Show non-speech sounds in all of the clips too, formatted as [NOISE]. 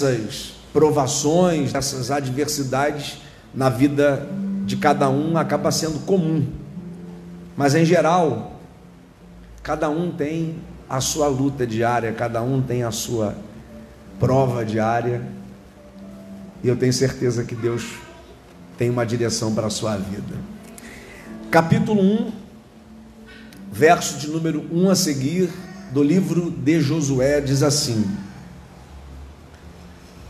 dessas provações, dessas adversidades na vida de cada um acaba sendo comum. Mas em geral, cada um tem a sua luta diária, cada um tem a sua prova diária. E eu tenho certeza que Deus tem uma direção para a sua vida. Capítulo 1, verso de número 1 a seguir, do livro de Josué, diz assim: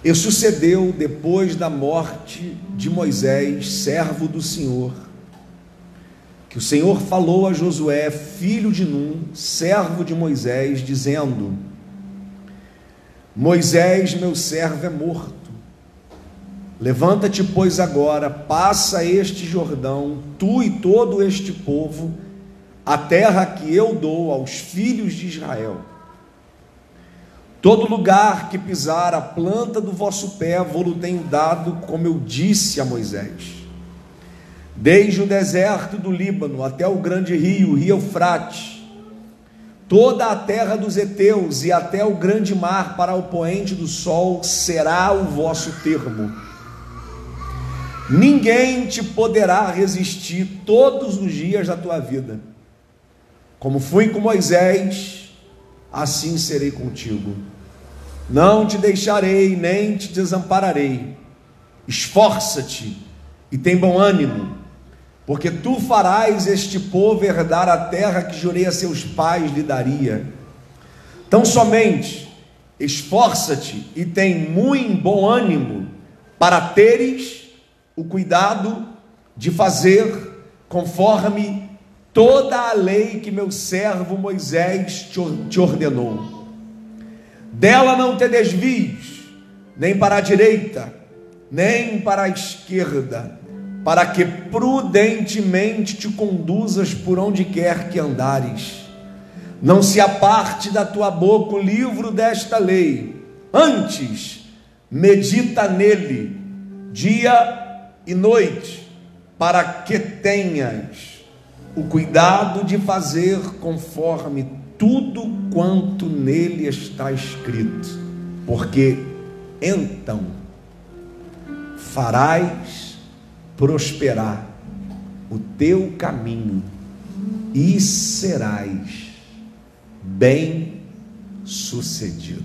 E sucedeu depois da morte de Moisés, servo do Senhor, que o Senhor falou a Josué, filho de Num, servo de Moisés, dizendo: Moisés, meu servo, é morto. Levanta-te, pois, agora, passa este Jordão, tu e todo este povo, a terra que eu dou aos filhos de Israel. Todo lugar que pisar a planta do vosso pé, vou-lo tenho dado, como eu disse a Moisés. Desde o deserto do Líbano até o grande rio, o rio Eufrates, toda a terra dos heteus e até o grande mar para o poente do sol será o vosso termo. Ninguém te poderá resistir todos os dias da tua vida. Como fui com Moisés, assim serei contigo. Não te deixarei, nem te desampararei. Esforça-te e tem bom ânimo, porque tu farás este povo herdar a terra que jurei a seus pais lhe daria. Tão somente esforça-te e tem muito bom ânimo para teres o cuidado de fazer conforme toda a lei que meu servo Moisés te ordenou. Dela não te desvies, nem para a direita, nem para a esquerda, para que prudentemente te conduzas por onde quer que andares. Não se aparte da tua boca o livro desta lei, antes medita nele, dia e noite, para que tenhas o cuidado de fazer conforme tudo quanto nele está escrito, porque então farás prosperar o teu caminho e serás bem sucedido.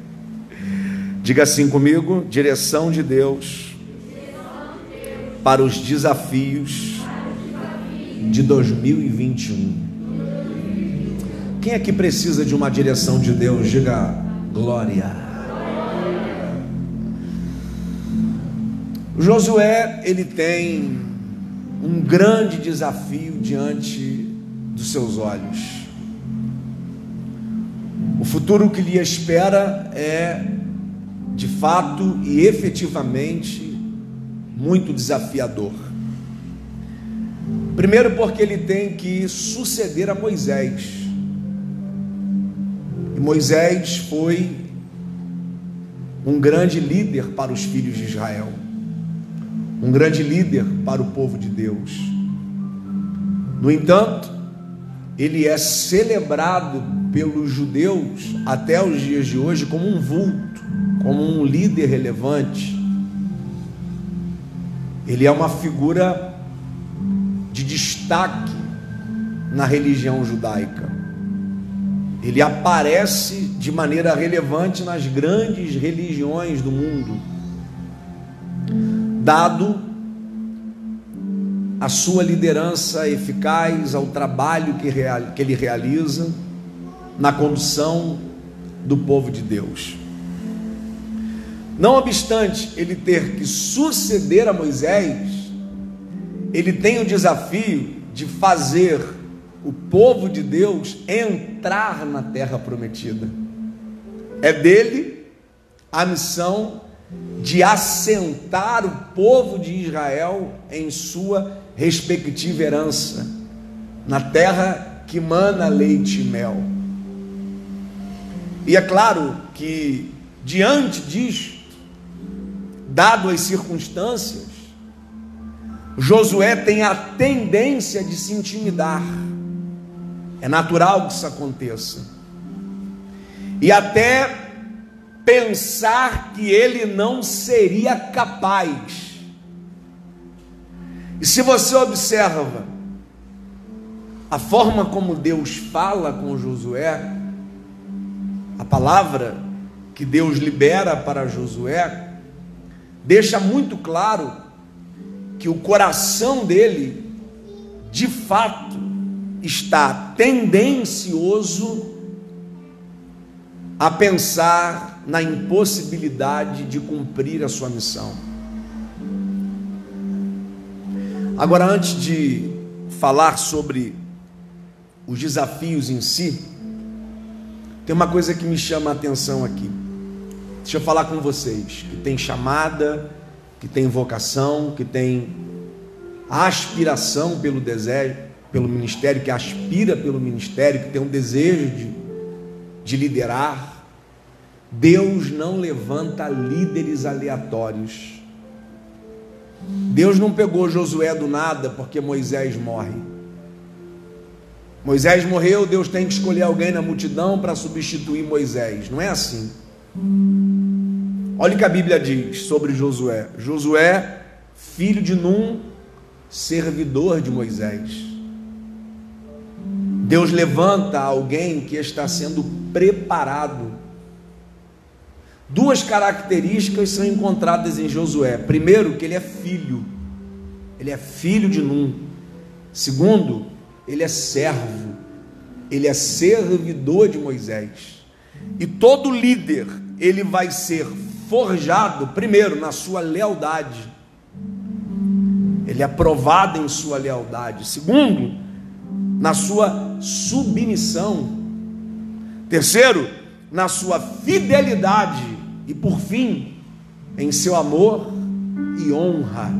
[LAUGHS] Diga assim comigo: direção de Deus para os desafios de 2021. Quem aqui precisa de uma direção de Deus? Diga glória. Josué, ele tem um grande desafio diante dos seus olhos. O futuro que lhe espera é, de fato e efetivamente, muito desafiador. Primeiro, porque ele tem que suceder a Moisés. E Moisés foi um grande líder para os filhos de Israel, um grande líder para o povo de Deus. No entanto, ele é celebrado pelos judeus até os dias de hoje como um vulto, como um líder relevante. Ele é uma figura de destaque na religião judaica. Ele aparece de maneira relevante nas grandes religiões do mundo, dado a sua liderança eficaz, ao trabalho que, que ele realiza na condução do povo de Deus. Não obstante ele ter que suceder a Moisés, ele tem o desafio de fazer o povo de Deus entrar na terra prometida. É dele a missão de assentar o povo de Israel em sua respectiva herança, na terra que mana leite e mel. E é claro que, diante disso, dado as circunstâncias, Josué tem a tendência de se intimidar. É natural que isso aconteça. E até pensar que ele não seria capaz. E se você observa a forma como Deus fala com Josué, a palavra que Deus libera para Josué, deixa muito claro que o coração dele, de fato, está tendencioso a pensar na impossibilidade de cumprir a sua missão. Agora, antes de falar sobre os desafios em si, tem uma coisa que me chama a atenção aqui. Deixa eu falar com vocês que tem chamada, que tem vocação, que tem aspiração pelo desejo, pelo ministério, que aspira pelo ministério, que tem um desejo de, de liderar. Deus não levanta líderes aleatórios. Deus não pegou Josué do nada porque Moisés morre. Moisés morreu, Deus tem que escolher alguém na multidão para substituir Moisés. Não é assim. Olha o que a Bíblia diz sobre Josué: Josué, filho de Num, servidor de Moisés. Deus levanta alguém que está sendo preparado. Duas características são encontradas em Josué. Primeiro, que ele é filho. Ele é filho de Num. Segundo, ele é servo, ele é servidor de Moisés. E todo líder, ele vai ser forjado, primeiro, na sua lealdade. Ele é aprovado em sua lealdade. Segundo, na sua submissão. Terceiro, na sua fidelidade. E por fim, em seu amor e honra.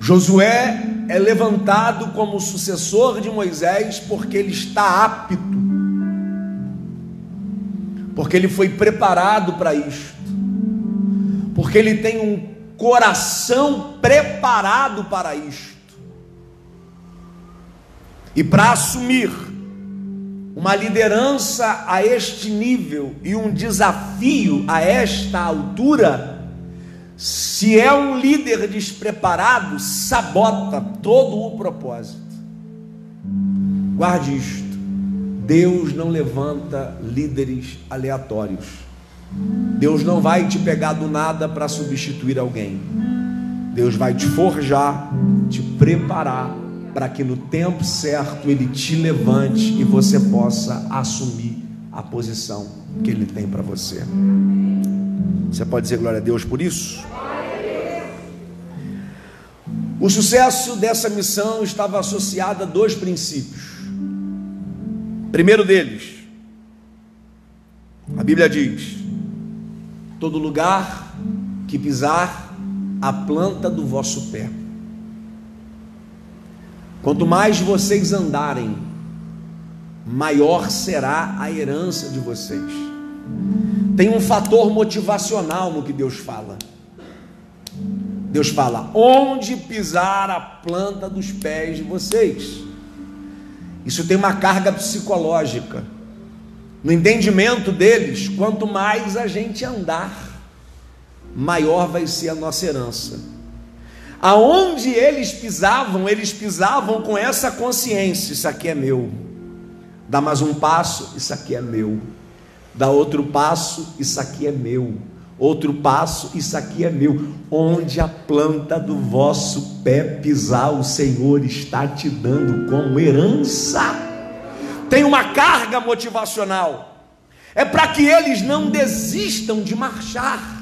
Josué é levantado como sucessor de Moisés porque ele está apto, porque ele foi preparado para isto, porque ele tem um coração preparado para isto. E para assumir uma liderança a este nível e um desafio a esta altura, se é um líder despreparado, sabota todo o propósito. Guarde isto. Deus não levanta líderes aleatórios. Deus não vai te pegar do nada para substituir alguém. Deus vai te forjar, te preparar para que no tempo certo ele te levante e você possa assumir a posição que ele tem para você. Você pode dizer glória a Deus por isso? O sucesso dessa missão estava associado a dois princípios. Primeiro deles, a Bíblia diz: todo lugar que pisar a planta do vosso pé. Quanto mais vocês andarem, maior será a herança de vocês. Tem um fator motivacional no que Deus fala. Deus fala: onde pisar a planta dos pés de vocês. Isso tem uma carga psicológica. No entendimento deles, quanto mais a gente andar, maior vai ser a nossa herança. Aonde eles pisavam, eles pisavam com essa consciência: isso aqui é meu. Dá mais um passo, isso aqui é meu. Dá outro passo, isso aqui é meu. Outro passo, isso aqui é meu. Onde a planta do vosso pé pisar, o Senhor está te dando como herança. Tem uma carga motivacional. É para que eles não desistam de marchar.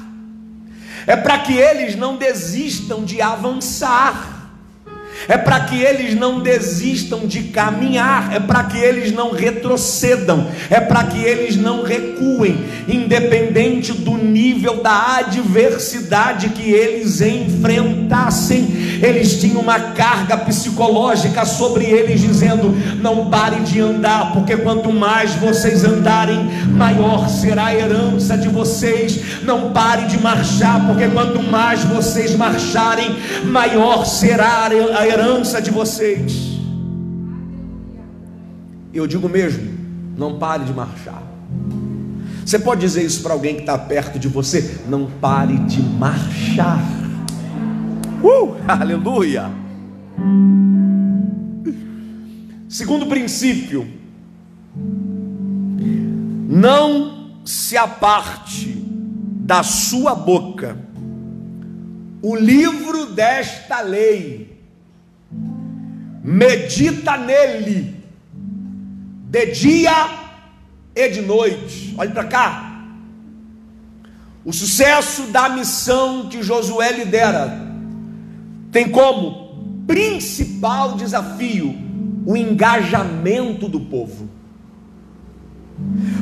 É para que eles não desistam de avançar é para que eles não desistam de caminhar, é para que eles não retrocedam, é para que eles não recuem, independente do nível da adversidade que eles enfrentassem. Eles tinham uma carga psicológica sobre eles, dizendo: não pare de andar, porque quanto mais vocês andarem, maior será a herança de vocês. Não pare de marchar, porque quanto mais vocês marcharem, maior será a herança de vocês. Eu digo mesmo, não pare de marchar. Você pode dizer isso para alguém que está perto de você? Não pare de marchar. Uh, [LAUGHS] aleluia. Segundo princípio, não se aparte da sua boca o livro desta lei, medita nele de dia e de noite. Olhe para cá. O sucesso da missão que Josué lidera tem como principal desafio o engajamento do povo.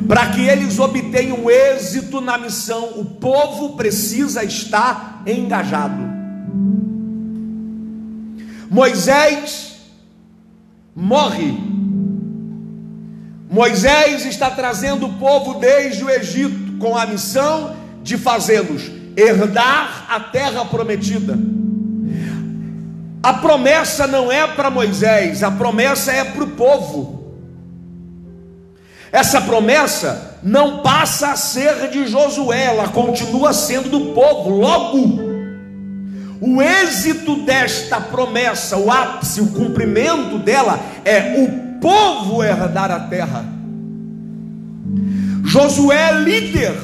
Para que eles obtenham êxito na missão, o povo precisa estar engajado. Moisés morre Moisés está trazendo o povo desde o Egito com a missão de fazê-los herdar a terra prometida. A promessa não é para Moisés, a promessa é para o povo. Essa promessa não passa a ser de Josué, ela continua sendo do povo. Logo, o êxito desta promessa, o ápice, o cumprimento dela é o povo herdar a terra. Josué é líder,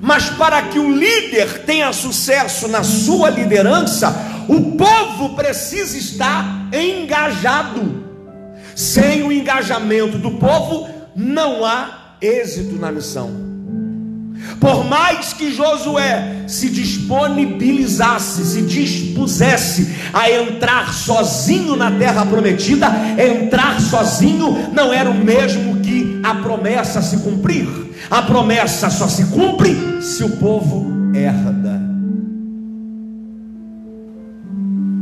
mas para que o líder tenha sucesso na sua liderança, o povo precisa estar engajado. Sem o engajamento do povo, não há êxito na missão. Por mais que Josué se disponibilizasse, se dispusesse a entrar sozinho na terra prometida, entrar sozinho não era o mesmo que a promessa se cumprir. A promessa só se cumpre se o povo herda.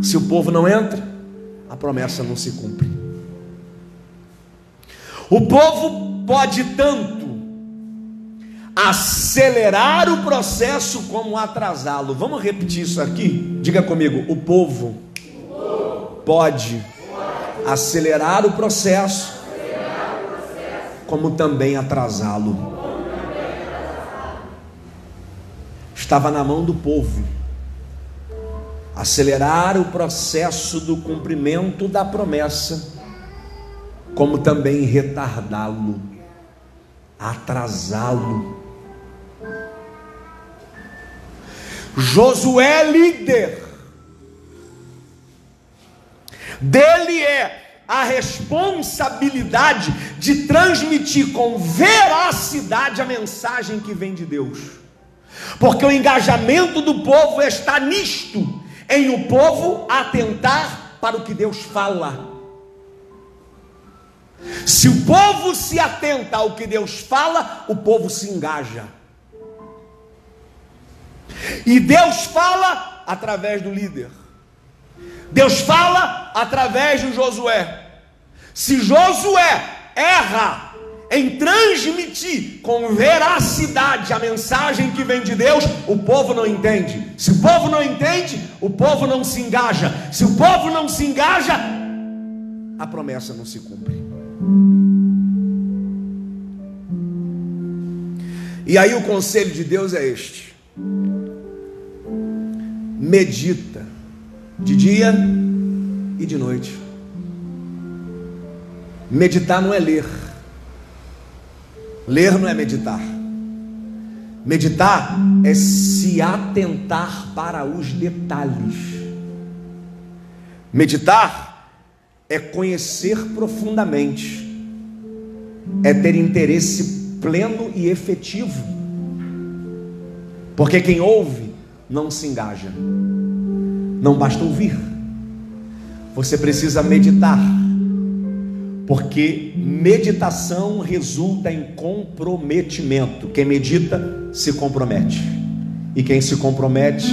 Se o povo não entra, a promessa não se cumpre. O povo pode tanto acelerar o processo como atrasá-lo. Vamos repetir isso aqui? Diga comigo: o povo, pode, acelerar o processo, como também atrasá-lo. Estava na mão do povo acelerar o processo do cumprimento da promessa, como também retardá-lo, atrasá-lo. Josué é líder. Dele é a responsabilidade de transmitir com veracidade a mensagem que vem de Deus. Porque o engajamento do povo está nisto, em o povo atentar para o que Deus fala. Se o povo se atenta ao que Deus fala, o povo se engaja. E Deus fala através do líder. Deus fala através de Josué. Se Josué erra em transmitir com veracidade a mensagem que vem de Deus, o povo não entende. Se o povo não entende, o povo não se engaja. Se o povo não se engaja, a promessa não se cumpre. E aí o conselho de Deus é este: medita de dia e de noite. Meditar não é ler. Ler não é meditar. Meditar é se atentar para os detalhes. Meditar é conhecer profundamente, é ter interesse pleno e efetivo. Porque quem ouve não se engaja. Não basta ouvir. Você precisa meditar. Porque meditação resulta em comprometimento. Quem medita se compromete. E quem se compromete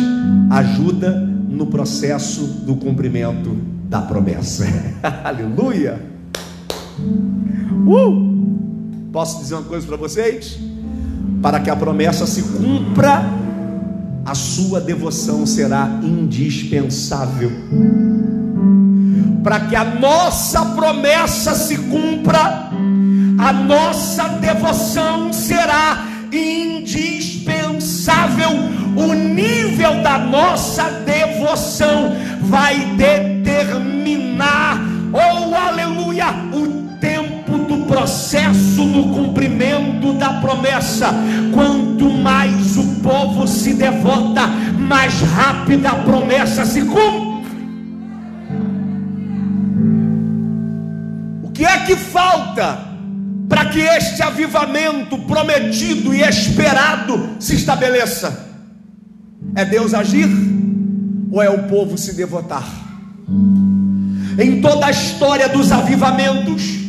ajuda no processo do cumprimento da promessa. [LAUGHS] Aleluia! Uh! Posso dizer uma coisa para vocês? Para que a promessa se cumpra, a sua devoção será indispensável. Para que a nossa promessa se cumpra, a nossa devoção será indispensável. O nível da nossa devoção vai determinar, oh aleluia, processo do cumprimento da promessa. Quanto mais o povo se devota, mais rápida a promessa se cumpre. O que é que falta? para que este avivamento prometido e esperado se estabeleça? É Deus agir ou é o povo se devotar? Em toda a história dos avivamentos,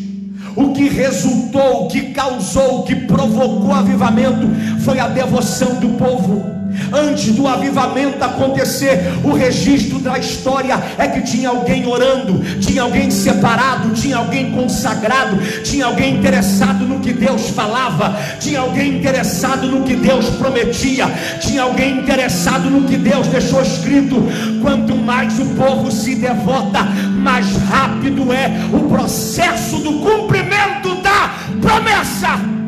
o que resultou, o que causou, o que provocou avivamento foi a devoção do povo. Antes do avivamento acontecer, o registro da história é que tinha alguém orando, tinha alguém separado, tinha alguém consagrado, tinha alguém interessado no que Deus falava, tinha alguém interessado no que Deus prometia, tinha alguém interessado no que Deus deixou escrito. Quanto mais o povo se devota, mais rápido é o processo do cumprimento da promessa.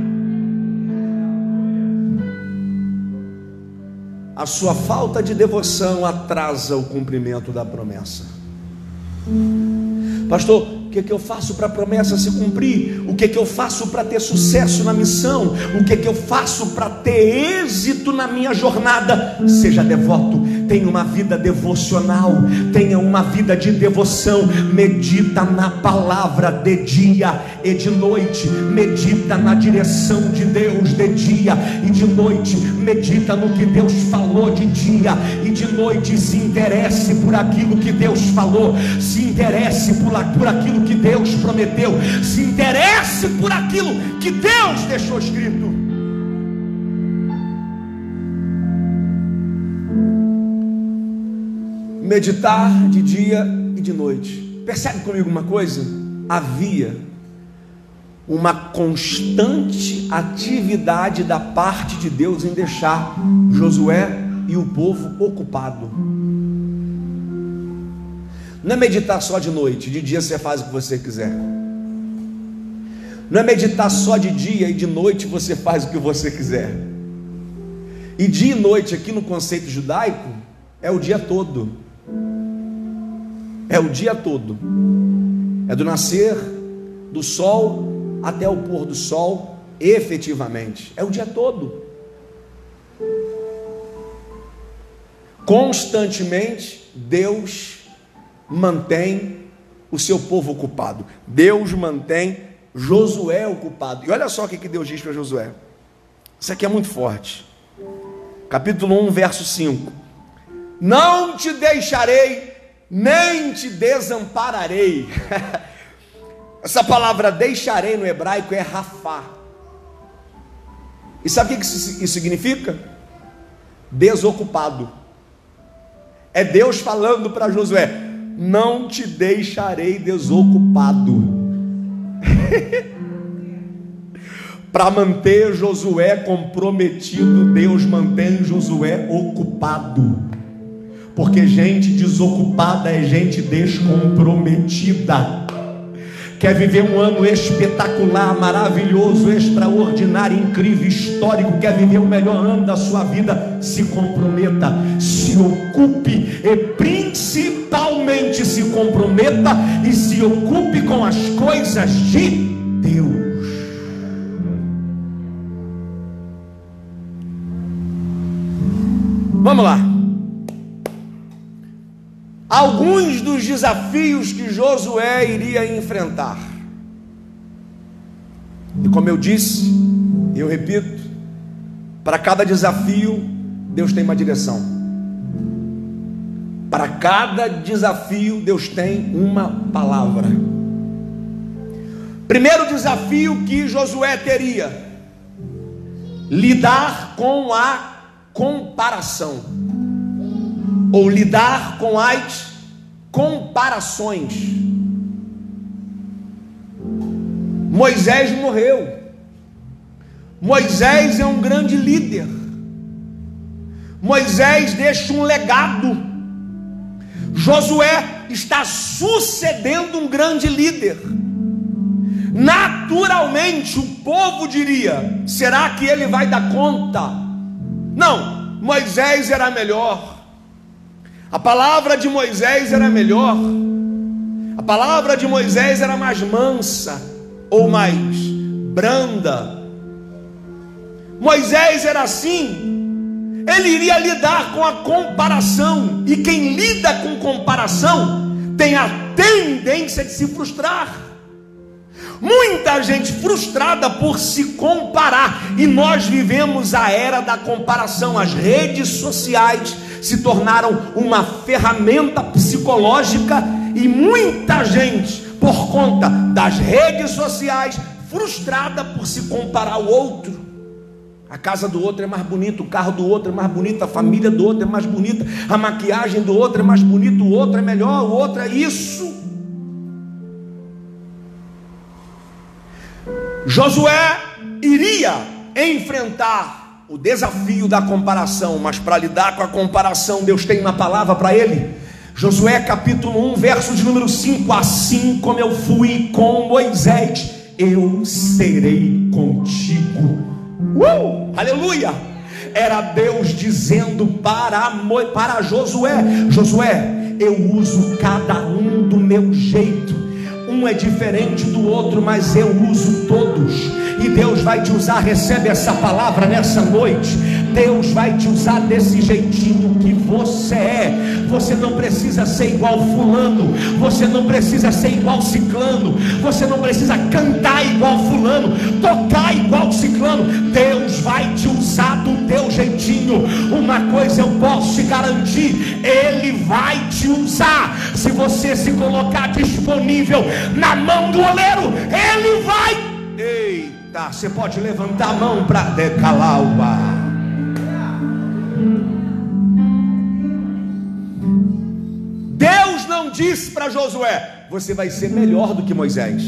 A sua falta de devoção atrasa o cumprimento da promessa. Pastor, o que, é que eu faço para a promessa se cumprir? O que, é que eu faço para ter sucesso na missão? O que, é que eu faço para ter êxito na minha jornada? Seja devoto, tenha uma vida devocional, tenha uma vida de devoção, medita na palavra de dia e de noite, medita na direção de Deus de dia e de noite, medita no que Deus falou de dia e de noite, se interesse por aquilo que Deus falou, se interesse por, por aquilo que Deus prometeu, se interesse por aquilo que Deus deixou escrito. Meditar de dia e de noite. Percebe comigo uma coisa? Havia uma constante atividade da parte de Deus em deixar Josué e o povo ocupado. Não é meditar só de noite, de dia você faz o que você quiser. Não é meditar só de dia e de noite você faz o que você quiser. E dia e noite aqui no conceito judaico é o dia todo. É o dia todo. É do nascer do sol até o pôr do sol, efetivamente. É o dia todo. Constantemente, Deus mantém o seu povo ocupado. Deus mantém Josué ocupado. E olha só o que Deus diz para Josué. Isso aqui é muito forte. Capítulo 1, verso 5. Não te deixarei nem te desampararei. [LAUGHS] Essa palavra deixarei no hebraico é rafá. E sabe o que isso significa? Desocupado. É Deus falando para Josué: Não te deixarei desocupado. [LAUGHS] para manter Josué comprometido, Deus mantém Josué ocupado porque gente desocupada é gente descomprometida. Quer viver um ano espetacular, maravilhoso, extraordinário, incrível, histórico, quer viver o melhor ano da sua vida, se comprometa, se ocupe e principalmente se comprometa e se ocupe com as coisas de Deus. Vamos lá alguns dos desafios que Josué iria enfrentar. E como eu disse, eu repito, para cada desafio, Deus tem uma direção. Para cada desafio, Deus tem uma palavra. Primeiro desafio que Josué teria: lidar com a comparação ou lidar com as comparações. Moisés morreu. Moisés é um grande líder. Moisés deixa um legado. Josué está sucedendo um grande líder. naturalmente o povo diria: será que ele vai dar conta? Não, Moisés era melhor, a palavra de Moisés era melhor, a palavra de Moisés era mais mansa ou mais branda. Moisés era assim, ele iria lidar com a comparação, e quem lida com comparação tem a tendência de se frustrar. Muita gente frustrada por se comparar, e nós vivemos a era da comparação. As redes sociais se tornaram uma ferramenta psicológica, e muita gente, por conta das redes sociais, frustrada por se comparar ao outro. A casa do outro é mais bonita, o carro do outro é mais bonito, a família do outro é mais bonita, a maquiagem do outro é mais bonita, o outro é melhor, o outro é isso. Josué iria enfrentar o desafio da comparação, mas para lidar com a comparação, Deus tem uma palavra para ele. Josué capítulo 1, verso de número 5: Assim como eu fui com Moisés, eu serei contigo. Uh, aleluia! Era Deus dizendo para, para Josué: Josué, eu uso cada um do meu jeito um é diferente do outro, mas eu uso todos. E Deus vai te usar, recebe essa palavra nessa noite. Deus vai te usar desse jeitinho que você é. Você não precisa ser igual fulano, você não precisa ser igual ciclano, você não precisa cantar igual fulano, tocar igual ciclano. Deus vai te usar do teu jeitinho. Uma coisa eu posso te garantir, ele vai te usar. Se você se colocar disponível na mão do oleiro, ele vai. Eita, você pode levantar a mão para decalar o bar. Deus não disse para Josué: você vai ser melhor do que Moisés,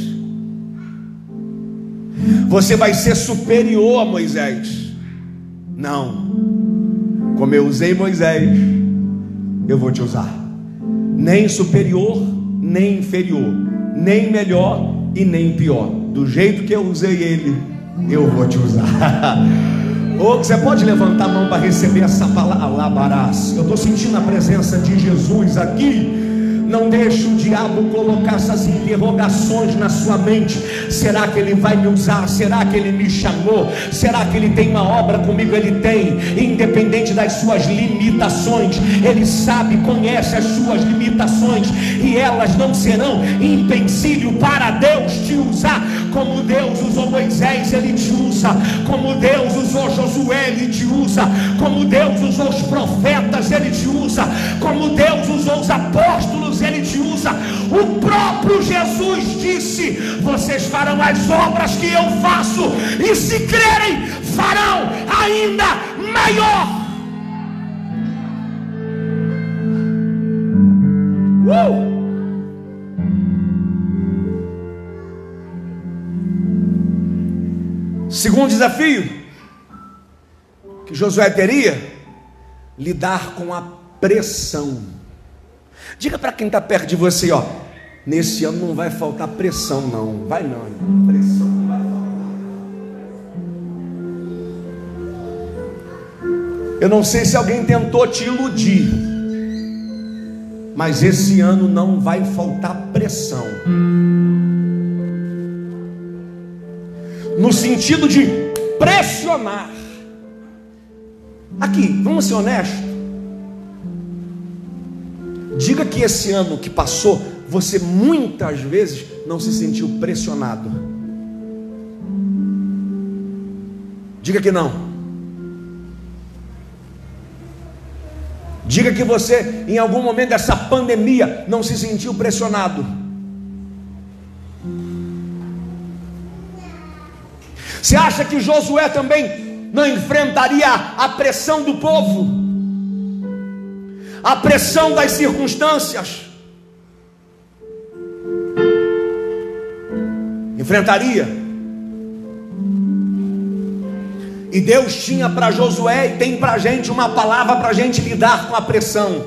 você vai ser superior a Moisés. Não, como eu usei Moisés, eu vou te usar, nem superior, nem inferior, nem melhor e nem pior, do jeito que eu usei ele, eu vou te usar. [LAUGHS] Ou você pode levantar a mão para receber essa palavra. Eu estou sentindo a presença de Jesus aqui. Não deixe o diabo colocar essas interrogações na sua mente. Será que ele vai me usar? Será que ele me chamou? Será que ele tem uma obra comigo? Ele tem, independente das suas limitações. Ele sabe, conhece as suas limitações e elas não serão empecilho para Deus te usar. Como Deus usou Moisés, ele te usa. Como Deus usou Josué, ele te usa. Como Deus usou os profetas, ele te usa. Como Deus usou os apóstolos ele te usa. O próprio Jesus disse: Vocês farão as obras que eu faço, e se crerem, farão ainda maior. Uh! Segundo desafio que Josué teria, lidar com a pressão. Diga para quem está perto de você, ó, nesse ano não vai faltar pressão, não. Vai não, pressão não vai faltar. Eu não sei se alguém tentou te iludir, mas esse ano não vai faltar pressão. No sentido de pressionar. Aqui, vamos ser honestos. Diga que esse ano que passou, você muitas vezes não se sentiu pressionado. Diga que não. Diga que você, em algum momento dessa pandemia, não se sentiu pressionado. Você acha que Josué também não enfrentaria a pressão do povo? a pressão das circunstâncias. Enfrentaria. E Deus tinha para Josué e tem para a gente uma palavra para a gente lidar com a pressão.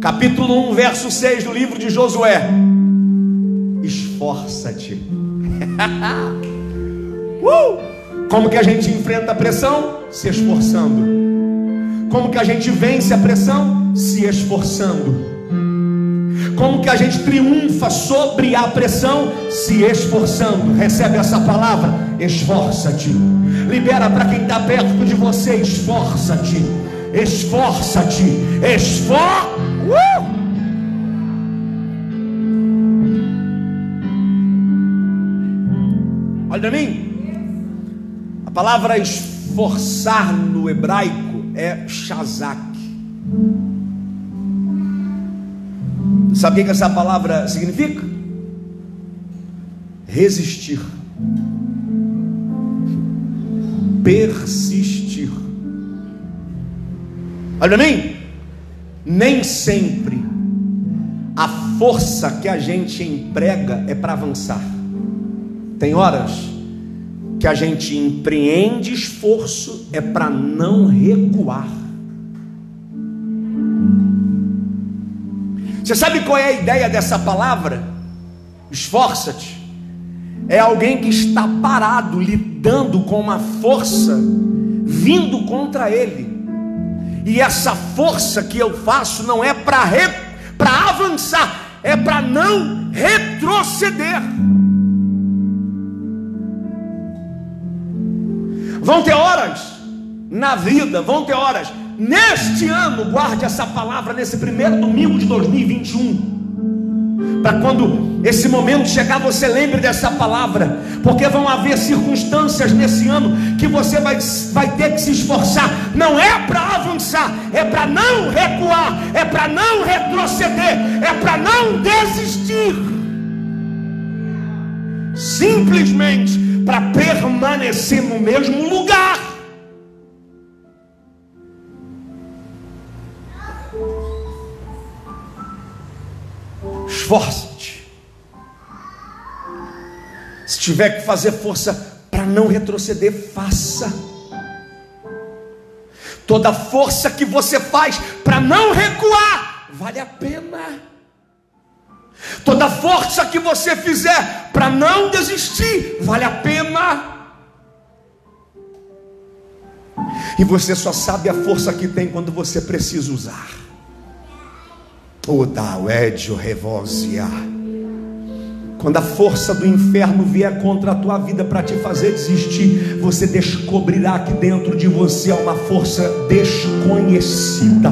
Capítulo 1, verso 6 do livro de Josué. Esforça-te. [LAUGHS] uh! Como que a gente enfrenta a pressão? Se esforçando. Como que a gente vence a pressão? Se esforçando. Como que a gente triunfa sobre a pressão? Se esforçando. Recebe essa palavra? Esforça-te. Libera para quem está perto de você. Esforça-te. Esforça-te. Esfor. Uh! Olha para mim. Palavra esforçar no hebraico é shazak. Sabe o que essa palavra significa? Resistir, persistir. Olha mim, nem sempre a força que a gente emprega é para avançar. Tem horas que a gente empreende esforço é para não recuar. Você sabe qual é a ideia dessa palavra? Esforça-te. É alguém que está parado, lidando com uma força vindo contra ele. E essa força que eu faço não é para re... avançar, é para não retroceder. Vão ter horas na vida, vão ter horas. Neste ano, guarde essa palavra nesse primeiro domingo de 2021. Para quando esse momento chegar, você lembre dessa palavra, porque vão haver circunstâncias nesse ano que você vai, vai ter que se esforçar. Não é para avançar, é para não recuar, é para não retroceder, é para não desistir. Simplesmente para permanecer no mesmo lugar. Esforça-te. Se tiver que fazer força para não retroceder, faça. Toda força que você faz para não recuar, vale a pena. Toda força que você fizer para não desistir, vale a pena. E você só sabe a força que tem quando você precisa usar. O o Edio Revosia. Quando a força do inferno vier contra a tua vida para te fazer desistir, você descobrirá que dentro de você há uma força desconhecida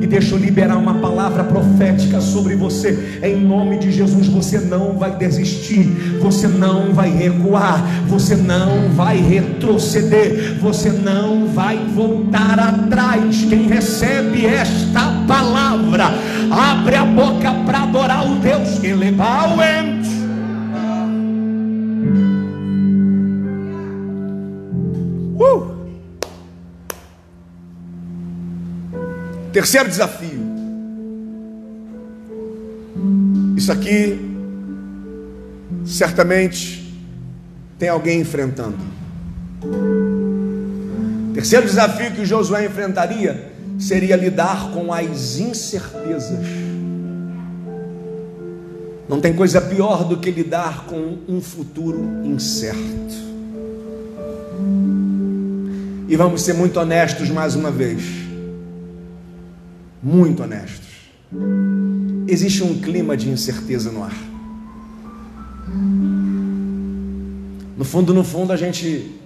e deixa eu liberar uma palavra profética sobre você. Em nome de Jesus, você não vai desistir, você não vai recuar, você não vai retroceder, você não vai voltar atrás. Quem recebe esta palavra, abre a boca para adorar o Deus que levar o Terceiro desafio. Isso aqui, certamente, tem alguém enfrentando. Terceiro desafio que Josué enfrentaria seria lidar com as incertezas. Não tem coisa pior do que lidar com um futuro incerto. E vamos ser muito honestos mais uma vez muito honestos. Existe um clima de incerteza no ar. No fundo, no fundo, a gente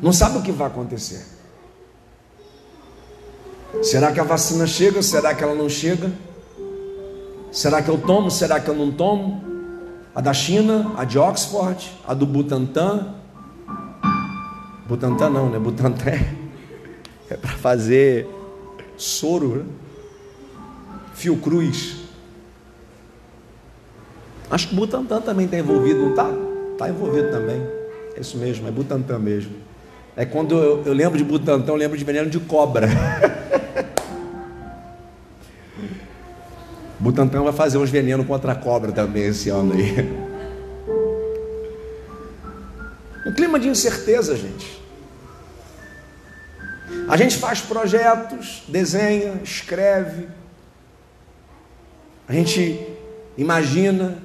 não sabe o que vai acontecer. Será que a vacina chega? Será que ela não chega? Será que eu tomo? Será que eu não tomo? A da China, a de Oxford, a do Butantan. Butantan não, né? Butantan [LAUGHS] é, é para fazer soro, né? Fiocruz. Acho que Butantan também está envolvido, não está? Está envolvido também. É isso mesmo, é Butantan mesmo. É quando eu, eu lembro de Butantan, eu lembro de veneno de cobra. [LAUGHS] Butantan vai fazer uns venenos contra a cobra também esse ano aí. Um clima de incerteza, gente. A gente faz projetos, desenha, escreve, a gente imagina,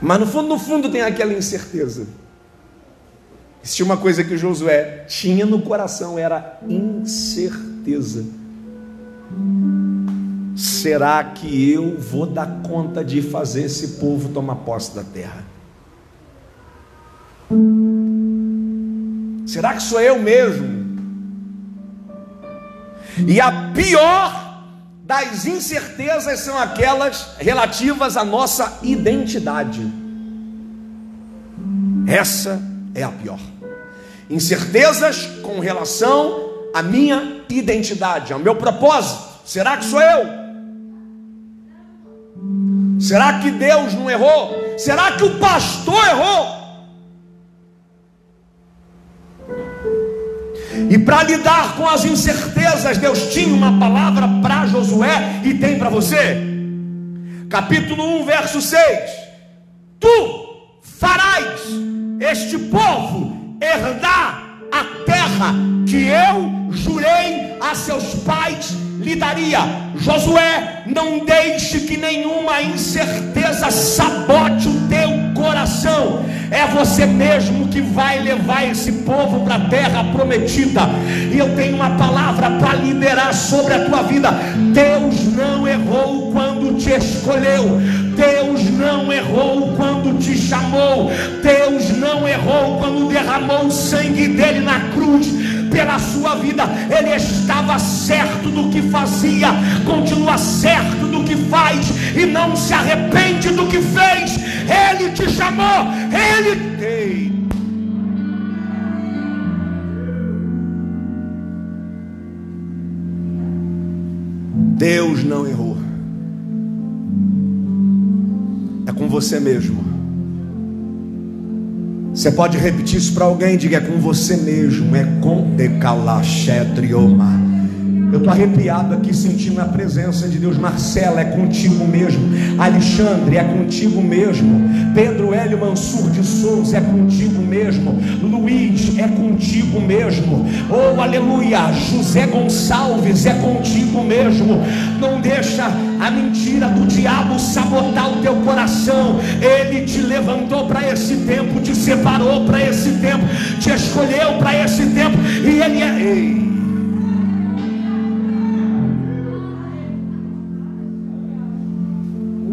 Mas no fundo, no fundo tem aquela incerteza. Se uma coisa que Josué tinha no coração era incerteza. Será que eu vou dar conta de fazer esse povo tomar posse da terra? Será que sou eu mesmo? E a pior das incertezas são aquelas relativas à nossa identidade. Essa é a pior. Incertezas com relação à minha identidade, ao meu propósito. Será que sou eu? Será que Deus não errou? Será que o pastor errou? E para lidar com as incertezas, Deus tinha uma palavra para Josué e tem para você. Capítulo 1, verso 6: Tu farás este povo herdar a terra que eu jurei a seus pais lhe daria. Josué, não deixe que nenhuma incerteza sabote o teu coração. É você mesmo que vai levar esse povo para a terra prometida. E eu tenho uma palavra para liderar sobre a tua vida. Deus não errou quando te escolheu. Deus não errou quando te chamou. Deus não errou quando derramou o sangue dele na cruz pela sua vida, ele estava certo do que fazia, continua certo do que faz e não se arrepende do que fez. Ele te chamou, ele tem. Deus não errou. É com você mesmo. Você pode repetir isso para alguém, diga é com você mesmo, é com decalachetrioma. Eu estou arrepiado aqui sentindo a presença de Deus. Marcela, é contigo mesmo. Alexandre, é contigo mesmo. Pedro Hélio Mansur de Souza, é contigo mesmo. Luiz, é contigo mesmo. Oh, aleluia. José Gonçalves, é contigo mesmo. Não deixa a mentira do diabo sabotar o teu coração. Ele te levantou para esse tempo, te separou para esse tempo, te escolheu para esse tempo. E ele é. Ei.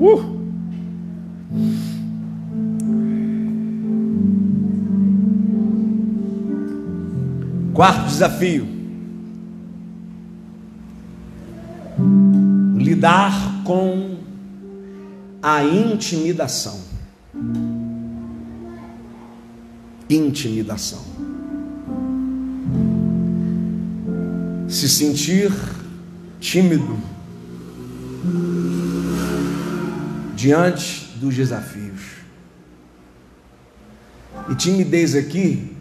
Uh! Quarto desafio: lidar com a intimidação. Intimidação. Se sentir tímido diante dos desafios. E timidez aqui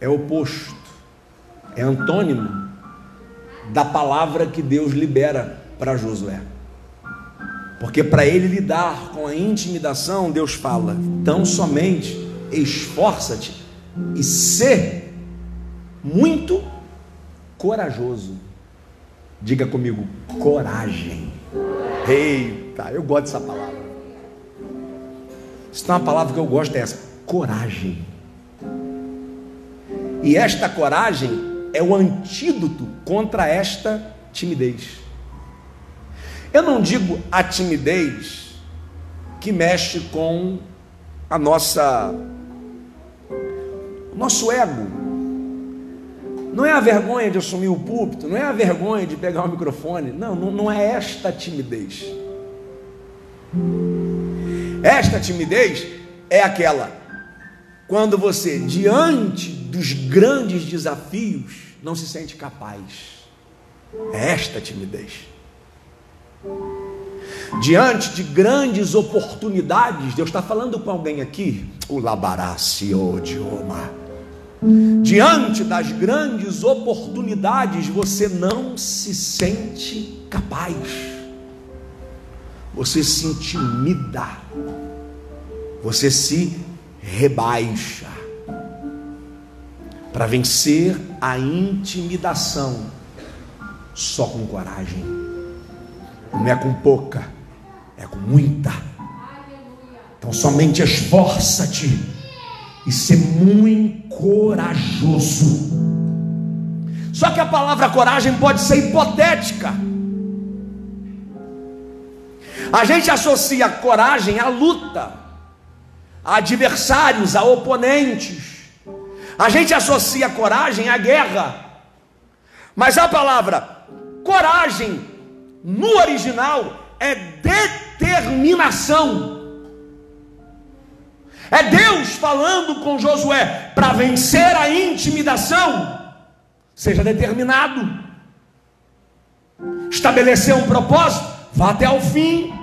é oposto, é antônimo da palavra que Deus libera para Josué. Porque para ele lidar com a intimidação, Deus fala: tão somente esforça-te e ser muito corajoso. Diga comigo, coragem. Eita, eu gosto dessa palavra. Se tem uma palavra que eu gosto é essa: coragem. E esta coragem é o antídoto contra esta timidez. Eu não digo a timidez que mexe com a nossa o nosso ego. Não é a vergonha de assumir o púlpito, não é a vergonha de pegar o microfone. Não, não, não é esta timidez. Esta timidez é aquela quando você, diante dos grandes desafios, não se sente capaz. É esta timidez. Diante de grandes oportunidades, Deus está falando com alguém aqui, o labarácio idioma. Diante das grandes oportunidades, você não se sente capaz você se intimida, você se rebaixa para vencer a intimidação só com coragem. Não é com pouca, é com muita. Então somente esforça-te e ser muito corajoso. Só que a palavra coragem pode ser hipotética. A gente associa coragem à luta, a adversários, a oponentes. A gente associa coragem à guerra. Mas a palavra coragem no original é determinação. É Deus falando com Josué para vencer a intimidação. Seja determinado. Estabelecer um propósito, vá até o fim.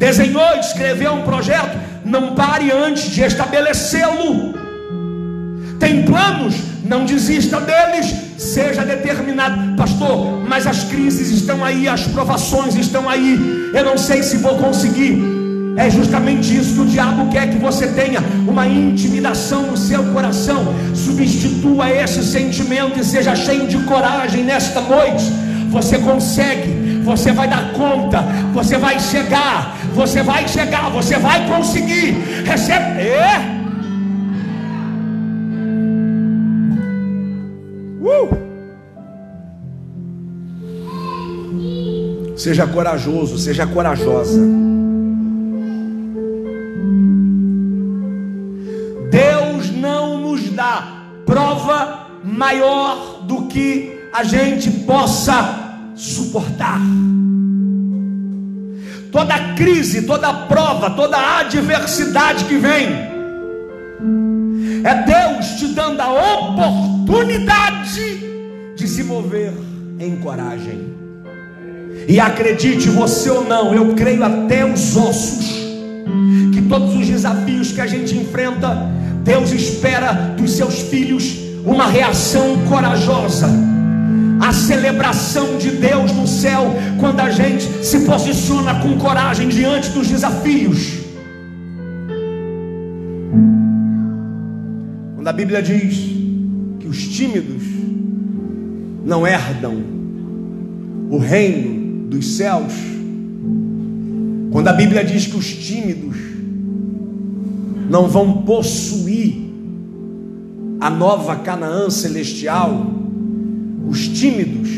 Desenhou, escreveu um projeto, não pare antes de estabelecê-lo. Tem planos, não desista deles, seja determinado, pastor. Mas as crises estão aí, as provações estão aí. Eu não sei se vou conseguir. É justamente isso que o diabo quer que você tenha uma intimidação no seu coração. Substitua esse sentimento e seja cheio de coragem nesta noite. Você consegue, você vai dar conta, você vai chegar, você vai chegar, você vai conseguir. Recebe. É. Uh! Seja corajoso, seja corajosa. Deus não nos dá prova maior do que a gente possa suportar. Toda crise, toda prova, toda adversidade que vem, é Deus te dando a oportunidade de se mover em coragem. E acredite você ou não, eu creio até os ossos que todos os desafios que a gente enfrenta, Deus espera dos seus filhos uma reação corajosa. A celebração de Deus no céu quando a gente se posiciona com coragem diante dos desafios. Quando a Bíblia diz que os tímidos não herdam o reino dos céus, quando a Bíblia diz que os tímidos não vão possuir a nova Canaã celestial, os tímidos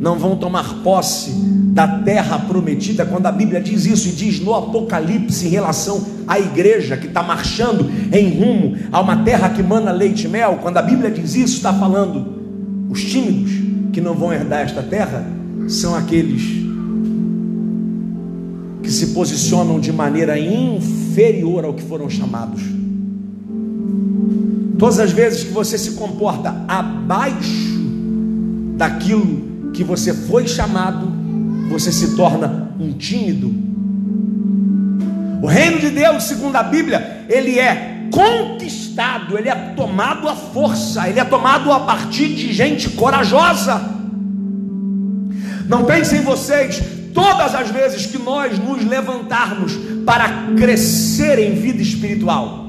não vão tomar posse da terra prometida, quando a Bíblia diz isso e diz no Apocalipse em relação à igreja que está marchando em rumo a uma terra que mana leite e mel, quando a Bíblia diz isso, está falando, os tímidos que não vão herdar esta terra são aqueles que se posicionam de maneira inferior ao que foram chamados. Todas as vezes que você se comporta abaixo daquilo que você foi chamado, você se torna um tímido. O reino de Deus, segundo a Bíblia, ele é conquistado, ele é tomado à força, ele é tomado a partir de gente corajosa. Não pensem vocês, todas as vezes que nós nos levantarmos para crescer em vida espiritual,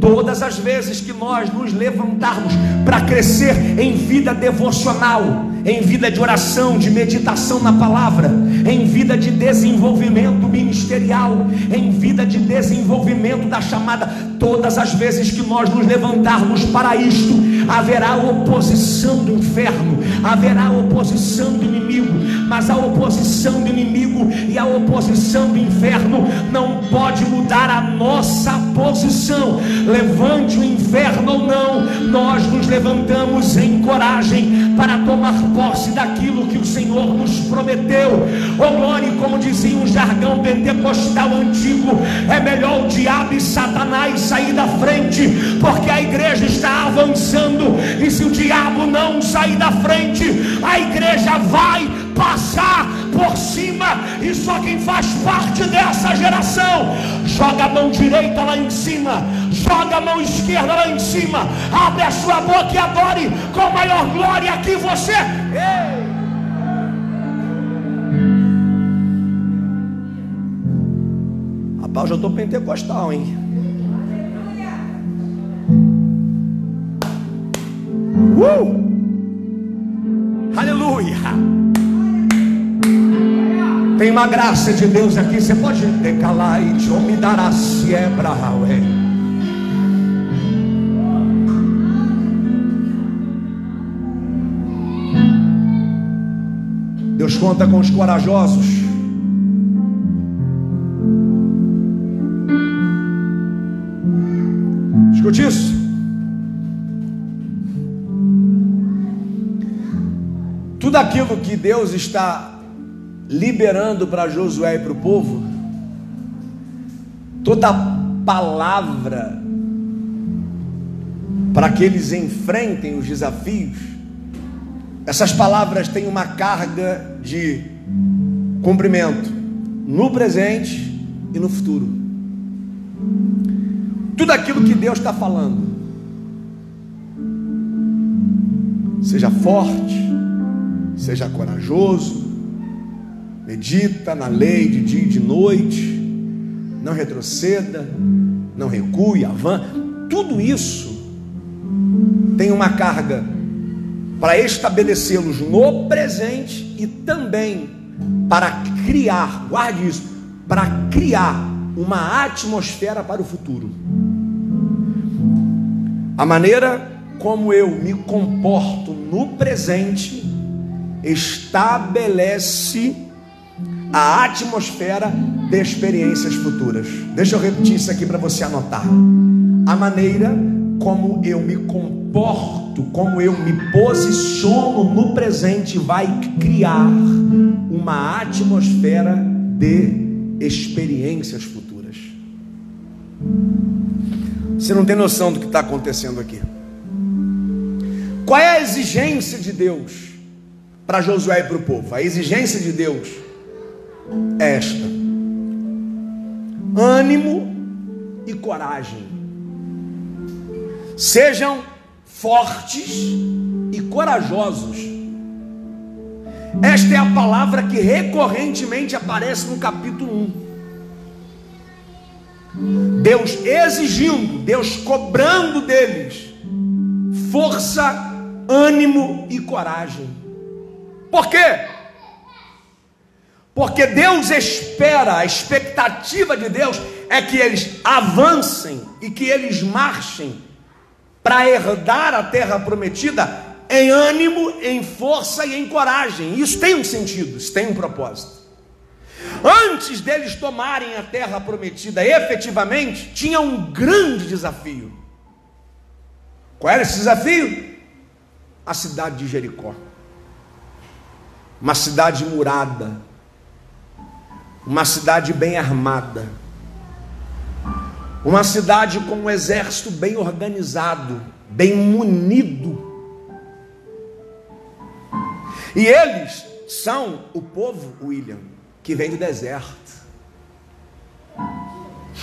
todas as vezes que nós nos levantarmos para crescer em vida devocional, em vida de oração, de meditação na palavra, em vida de desenvolvimento ministerial, em vida de desenvolvimento da chamada, todas as vezes que nós nos levantarmos para isto, haverá oposição do inferno, haverá oposição do inimigo, mas a oposição do inimigo e a oposição do inferno não pode mudar a nossa posição. Levante o inferno ou não, nós nos levantamos em coragem para tomar posse daquilo que o Senhor nos prometeu. Oh glória, como dizia um jargão pentecostal antigo, é melhor o diabo e Satanás sair da frente, porque a igreja está avançando, e se o diabo não sair da frente, a igreja vai passar por cima, e só quem faz parte dessa geração joga a mão direita lá em cima, joga a mão esquerda lá em cima, abre a sua boca e adore com maior glória que você. Ei! Rapaz, eu estou pentecostal, hein? Uh! Aleluia! Tem uma graça de Deus aqui. Você pode decalar e me dará se é Deus conta com os corajosos. Escute isso. Tudo aquilo que Deus está liberando para Josué e para o povo, toda palavra para que eles enfrentem os desafios, essas palavras têm uma carga de cumprimento no presente e no futuro. Tudo aquilo que Deus está falando, seja forte, seja corajoso, medita na lei de dia e de noite, não retroceda, não recue, avance. Tudo isso tem uma carga para estabelecê-los no presente e também para criar, guarde isso, para criar uma atmosfera para o futuro. A maneira como eu me comporto no presente estabelece a atmosfera de experiências futuras. Deixa eu repetir isso aqui para você anotar. A maneira como eu me comporto, como eu me posiciono no presente, vai criar uma atmosfera de experiências futuras. Você não tem noção do que está acontecendo aqui. Qual é a exigência de Deus para Josué e para o povo? A exigência de Deus esta: ânimo e coragem Sejam fortes e corajosos. Esta é a palavra que recorrentemente aparece no capítulo 1. Deus exigindo, Deus cobrando deles força, ânimo e coragem. Por quê? Porque Deus espera, a expectativa de Deus é que eles avancem e que eles marchem para herdar a terra prometida em ânimo, em força e em coragem. Isso tem um sentido, isso tem um propósito. Antes deles tomarem a terra prometida efetivamente, tinha um grande desafio. Qual era esse desafio? A cidade de Jericó. Uma cidade murada, uma cidade bem armada uma cidade com um exército bem organizado, bem munido. E eles são o povo, William, que vem do deserto.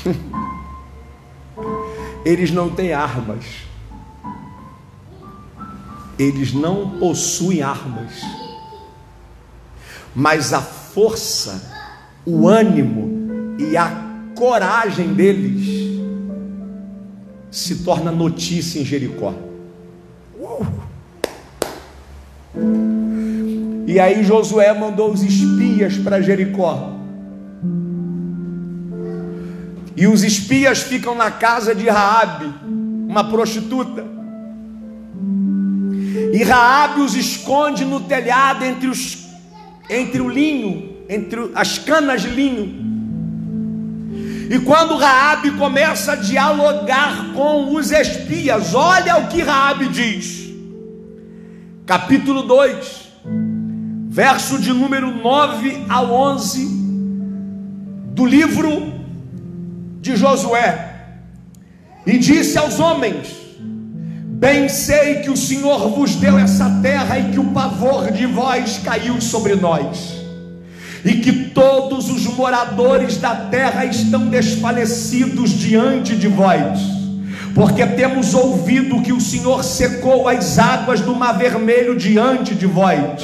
[LAUGHS] Eles não têm armas. Eles não possuem armas. Mas a força, o ânimo e a coragem deles se torna notícia em Jericó. E aí Josué mandou os espias para Jericó. E os espias ficam na casa de Raabe, uma prostituta. E Raabe os esconde no telhado entre os entre o linho, entre as canas de linho. E quando Raabe começa a dialogar com os espias, olha o que Raabe diz. Capítulo 2, verso de número 9 a 11 do livro de Josué. E disse aos homens: Bem sei que o Senhor vos deu essa terra e que o pavor de vós caiu sobre nós e que todos os moradores da terra estão desfalecidos diante de vós, porque temos ouvido que o Senhor secou as águas do Mar Vermelho diante de vós,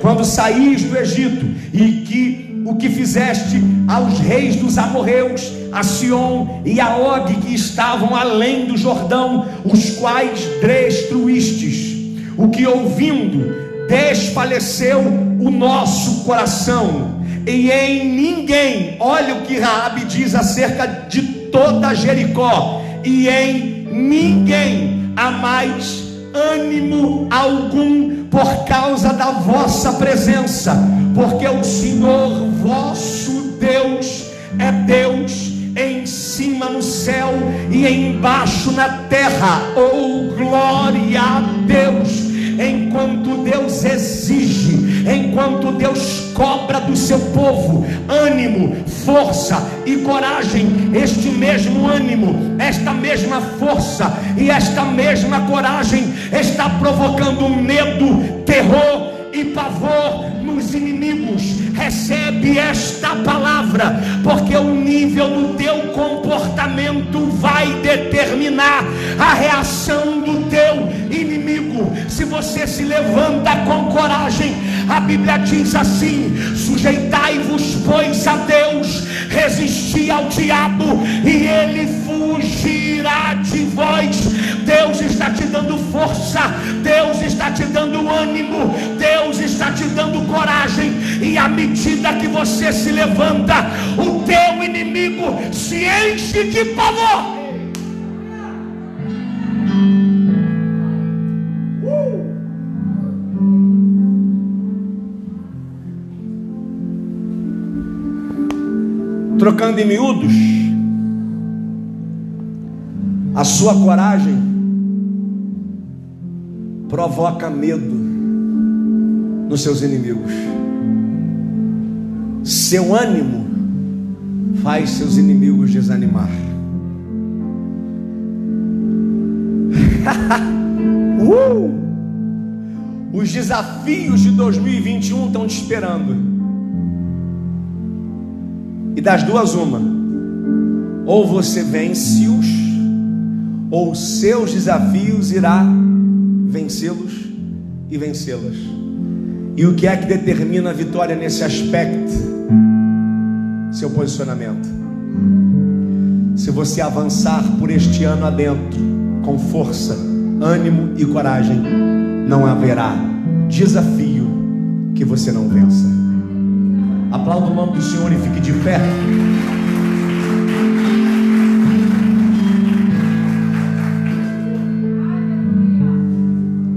quando saís do Egito, e que o que fizeste aos reis dos amorreus, a Sion e a Og, que estavam além do Jordão, os quais destruístes, o que ouvindo desfaleceu o nosso coração e em ninguém. Olha o que Raabe diz acerca de toda Jericó. E em ninguém há mais ânimo algum por causa da vossa presença, porque o Senhor vosso Deus é Deus em cima no céu e embaixo na terra. Oh, glória a Deus! Enquanto Deus exige, enquanto Deus cobra do seu povo ânimo, força e coragem, este mesmo ânimo, esta mesma força e esta mesma coragem está provocando medo, terror e pavor nos inimigos. Recebe esta palavra, porque o nível do teu comportamento vai determinar a reação do teu inimigo. Se você se levanta com coragem, a Bíblia diz assim: sujeitai-vos, pois, a Deus, resisti ao diabo e ele fugirá de vós. Deus está te dando força, Deus está te dando ânimo, Deus está te dando coragem, e à medida que você se levanta, o teu inimigo se enche de pavor. Trocando em miúdos, a sua coragem provoca medo nos seus inimigos. Seu ânimo faz seus inimigos desanimar. [LAUGHS] uh! Os desafios de 2021 estão te esperando. E das duas, uma: ou você vence-os, ou seus desafios irá vencê-los e vencê-las. E o que é que determina a vitória nesse aspecto? Seu posicionamento. Se você avançar por este ano adentro, com força, ânimo e coragem, não haverá desafio que você não vença. Aplauda o nome do Senhor e fique de pé.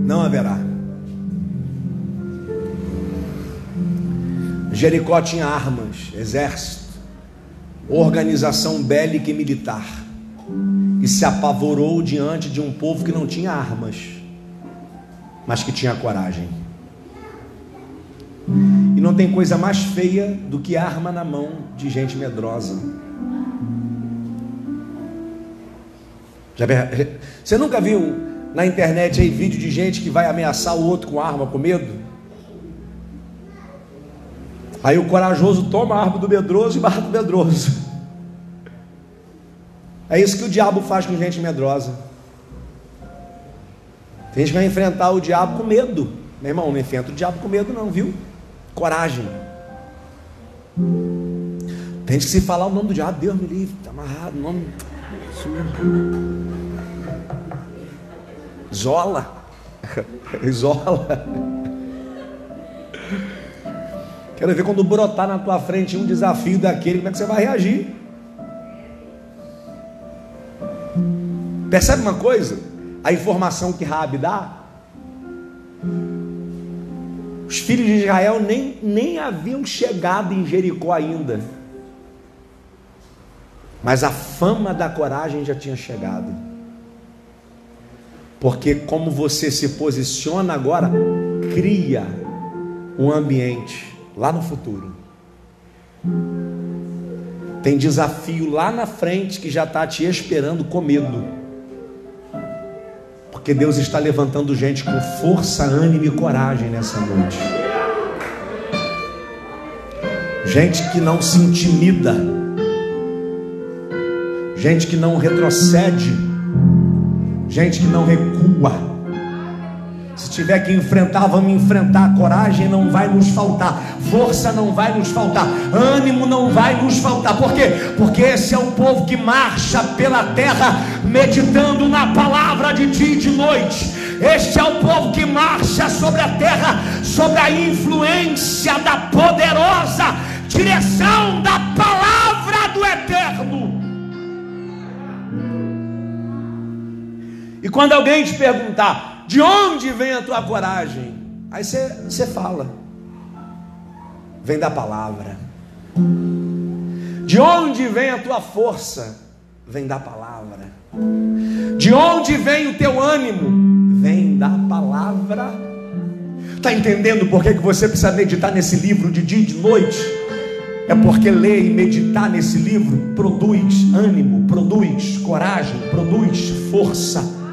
Não haverá. Jericó tinha armas, exército, organização bélica e militar, e se apavorou diante de um povo que não tinha armas, mas que tinha coragem. Não tem coisa mais feia do que arma na mão de gente medrosa. Já, você nunca viu na internet aí vídeo de gente que vai ameaçar o outro com arma com medo? Aí o corajoso toma a arma do medroso e mata o medroso. É isso que o diabo faz com gente medrosa. Tem gente que vai enfrentar o diabo com medo. Meu irmão, não enfrenta o diabo com medo, não, viu? Coragem. Tem que se falar o nome do diabo, Deus me livre, está amarrado, nome. Isola. [LAUGHS] Isola. Quero ver quando brotar na tua frente um desafio daquele, como é que você vai reagir? Percebe uma coisa? A informação que Rabi dá os filhos de Israel nem, nem haviam chegado em Jericó ainda. Mas a fama da coragem já tinha chegado. Porque como você se posiciona agora, cria um ambiente lá no futuro. Tem desafio lá na frente que já está te esperando com medo. Porque Deus está levantando gente com força, ânimo e coragem nessa noite. Gente que não se intimida. Gente que não retrocede. Gente que não recua se tiver que enfrentar, vamos enfrentar. Coragem não vai nos faltar, força não vai nos faltar, ânimo não vai nos faltar. Por quê? Porque esse é o povo que marcha pela terra, meditando na palavra de dia e de noite. Este é o povo que marcha sobre a terra, sobre a influência da poderosa direção da palavra do eterno. E quando alguém te perguntar, de onde vem a tua coragem? Aí você, fala, vem da palavra. De onde vem a tua força? Vem da palavra. De onde vem o teu ânimo? Vem da palavra. Está entendendo por que, que você precisa meditar nesse livro de dia e de noite? É porque ler e meditar nesse livro produz ânimo, produz coragem, produz força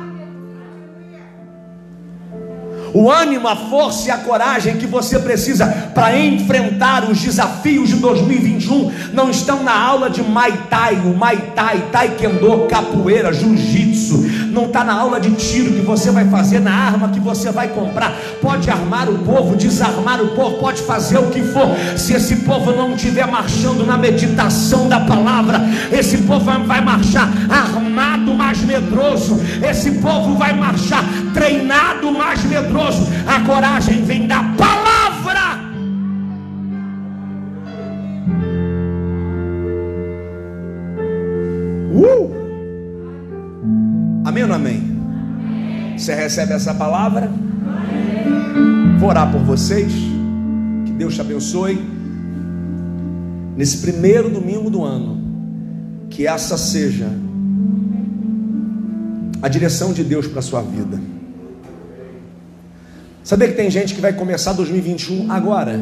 o ânimo, a força e a coragem que você precisa para enfrentar os desafios de 2021 não estão na aula de Mai Tai, o Mai Tai, Taekwondo, capoeira, jiu-jitsu, não está na aula de tiro que você vai fazer, na arma que você vai comprar. Pode armar o povo, desarmar o povo, pode fazer o que for. Se esse povo não estiver marchando na meditação da palavra, esse povo vai marchar armado, mais medroso. Esse povo vai marchar treinado, mais medroso. A coragem vem da palavra. Uh! Amém ou não amém? Você recebe essa palavra? Vou orar por vocês. Que Deus te abençoe. Nesse primeiro domingo do ano, que essa seja a direção de Deus para a sua vida. Sabia que tem gente que vai começar 2021 agora?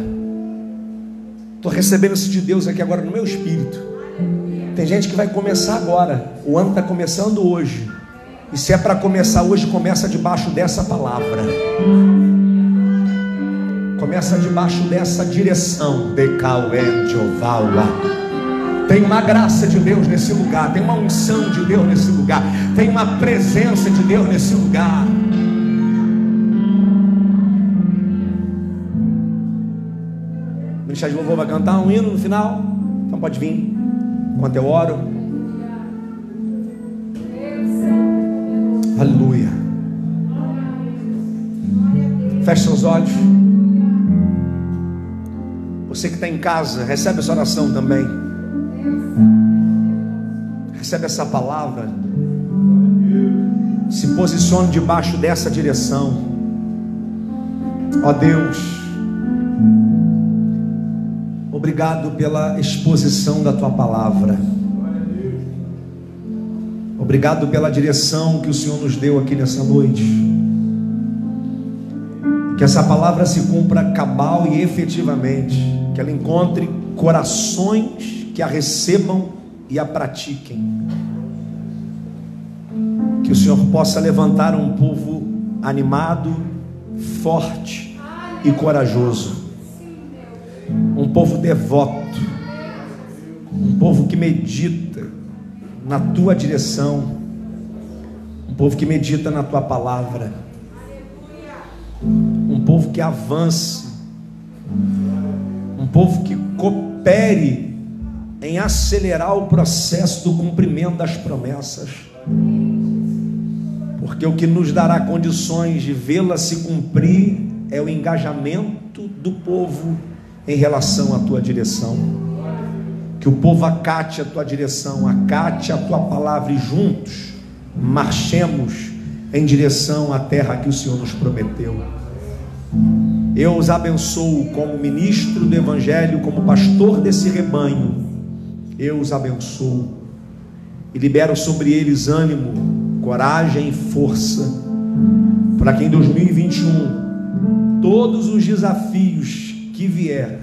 Estou recebendo isso de Deus aqui agora no meu espírito. Tem gente que vai começar agora. O ano está começando hoje. E se é para começar hoje, começa debaixo dessa palavra. Começa debaixo dessa direção. Tem uma graça de Deus nesse lugar. Tem uma unção de Deus nesse lugar. Tem uma presença de Deus nesse lugar. Ministério de Louvor vai cantar um hino no final. Então pode vir. Enquanto eu oro. Aleluia. Feche seus olhos. Você que está em casa, recebe essa oração também. Recebe essa palavra. Se posicione debaixo dessa direção. Ó Deus. Obrigado pela exposição da tua palavra. Obrigado pela direção que o Senhor nos deu aqui nessa noite. Que essa palavra se cumpra cabal e efetivamente. Que ela encontre corações que a recebam e a pratiquem. Que o Senhor possa levantar um povo animado, forte e corajoso um povo devoto, um povo que medita na tua direção, um povo que medita na tua palavra, um povo que avance, um povo que coopere em acelerar o processo do cumprimento das promessas, porque o que nos dará condições de vê-la se cumprir é o engajamento do povo em relação à tua direção. Que o povo acate a tua direção, acate a tua palavra e juntos marchemos em direção à terra que o Senhor nos prometeu. Eu os abençoo como ministro do Evangelho, como pastor desse rebanho. Eu os abençoo e libero sobre eles ânimo, coragem e força, para que em 2021 todos os desafios que vier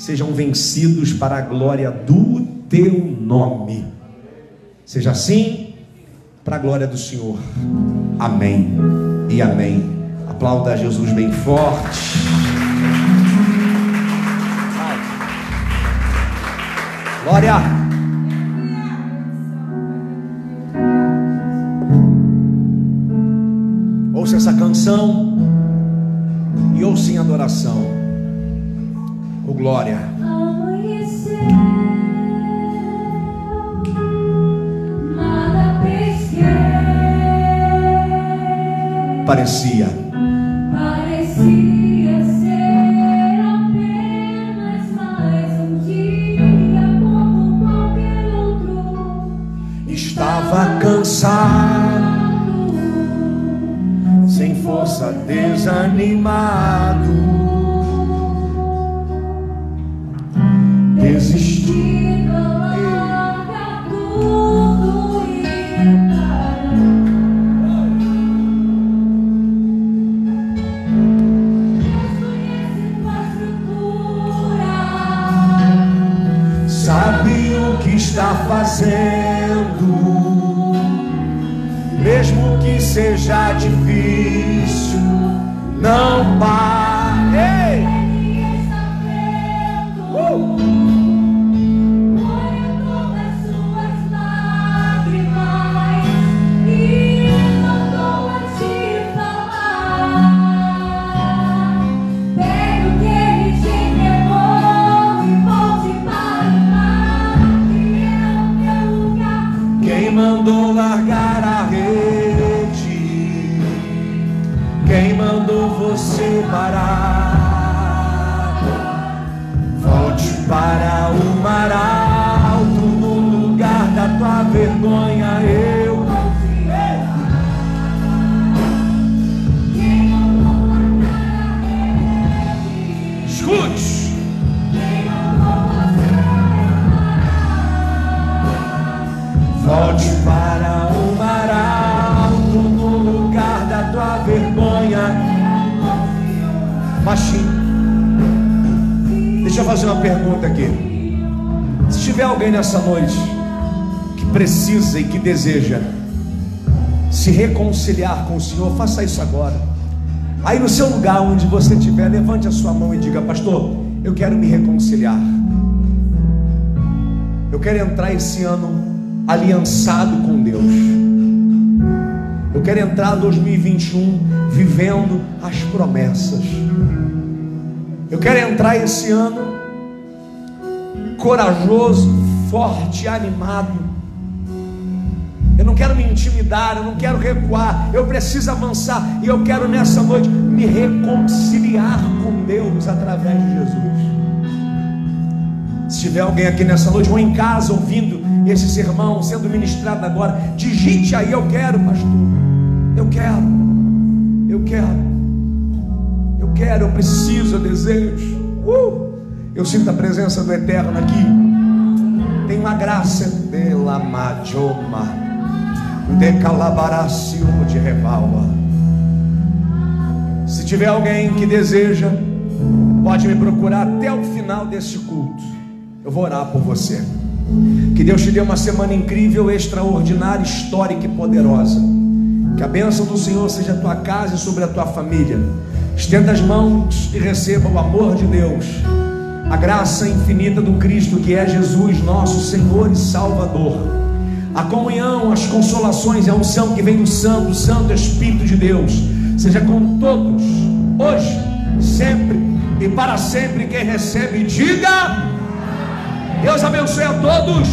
sejam vencidos para a glória do teu nome. Seja assim, para a glória do Senhor. Amém e amém. Aplauda Jesus bem forte. Glória. Ouça essa canção e ouça em adoração glória. Parecia. Parecia ser apenas mais um dia como qualquer outro. Estava cansado, sem força, desanimado. Deseja se reconciliar com o Senhor, faça isso agora. Aí no seu lugar onde você estiver, levante a sua mão e diga: Pastor, eu quero me reconciliar. Eu quero entrar esse ano aliançado com Deus. Eu quero entrar 2021 vivendo as promessas. Eu quero entrar esse ano corajoso, forte, animado. Eu não quero me intimidar, eu não quero recuar, eu preciso avançar e eu quero nessa noite me reconciliar com Deus através de Jesus. Se tiver alguém aqui nessa noite ou em casa ouvindo esse sermão sendo ministrado agora, digite aí: Eu quero, pastor. Eu quero. Eu quero. Eu quero, eu preciso, eu desejo. Uh! Eu sinto a presença do Eterno aqui. Tem uma graça dela majoma. De calabaracio de revalva. Se tiver alguém que deseja, pode me procurar até o final deste culto. Eu vou orar por você. Que Deus te dê uma semana incrível, extraordinária, histórica e poderosa. Que a bênção do Senhor seja a tua casa e sobre a tua família. Estenda as mãos e receba o amor de Deus, a graça infinita do Cristo que é Jesus, nosso Senhor e Salvador. A comunhão, as consolações e a unção que vem do Santo, Santo Espírito de Deus, seja com todos, hoje, sempre e para sempre. Quem recebe, diga. Deus abençoe a todos.